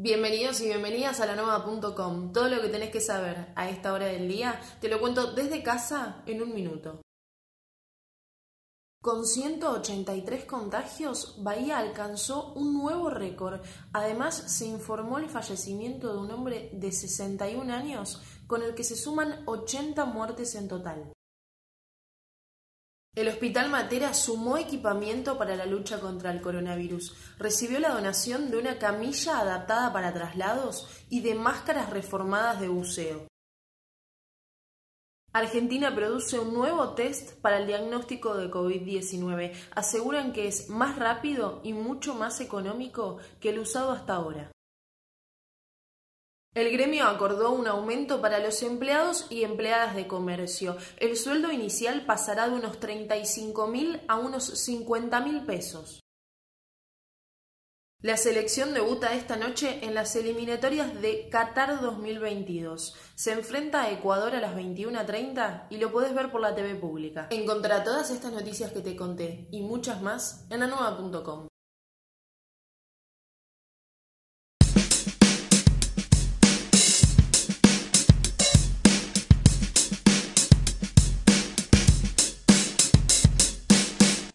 Bienvenidos y bienvenidas a la nueva.com. Todo lo que tenés que saber a esta hora del día te lo cuento desde casa en un minuto. Con 183 contagios, Bahía alcanzó un nuevo récord. Además, se informó el fallecimiento de un hombre de 61 años, con el que se suman 80 muertes en total. El Hospital Matera sumó equipamiento para la lucha contra el coronavirus. Recibió la donación de una camilla adaptada para traslados y de máscaras reformadas de buceo. Argentina produce un nuevo test para el diagnóstico de COVID-19. Aseguran que es más rápido y mucho más económico que el usado hasta ahora. El gremio acordó un aumento para los empleados y empleadas de comercio. El sueldo inicial pasará de unos 35 mil a unos 50 mil pesos. La selección debuta esta noche en las eliminatorias de Qatar 2022. Se enfrenta a Ecuador a las 21.30 y lo puedes ver por la TV pública. Encontrará todas estas noticias que te conté y muchas más en anueva.com.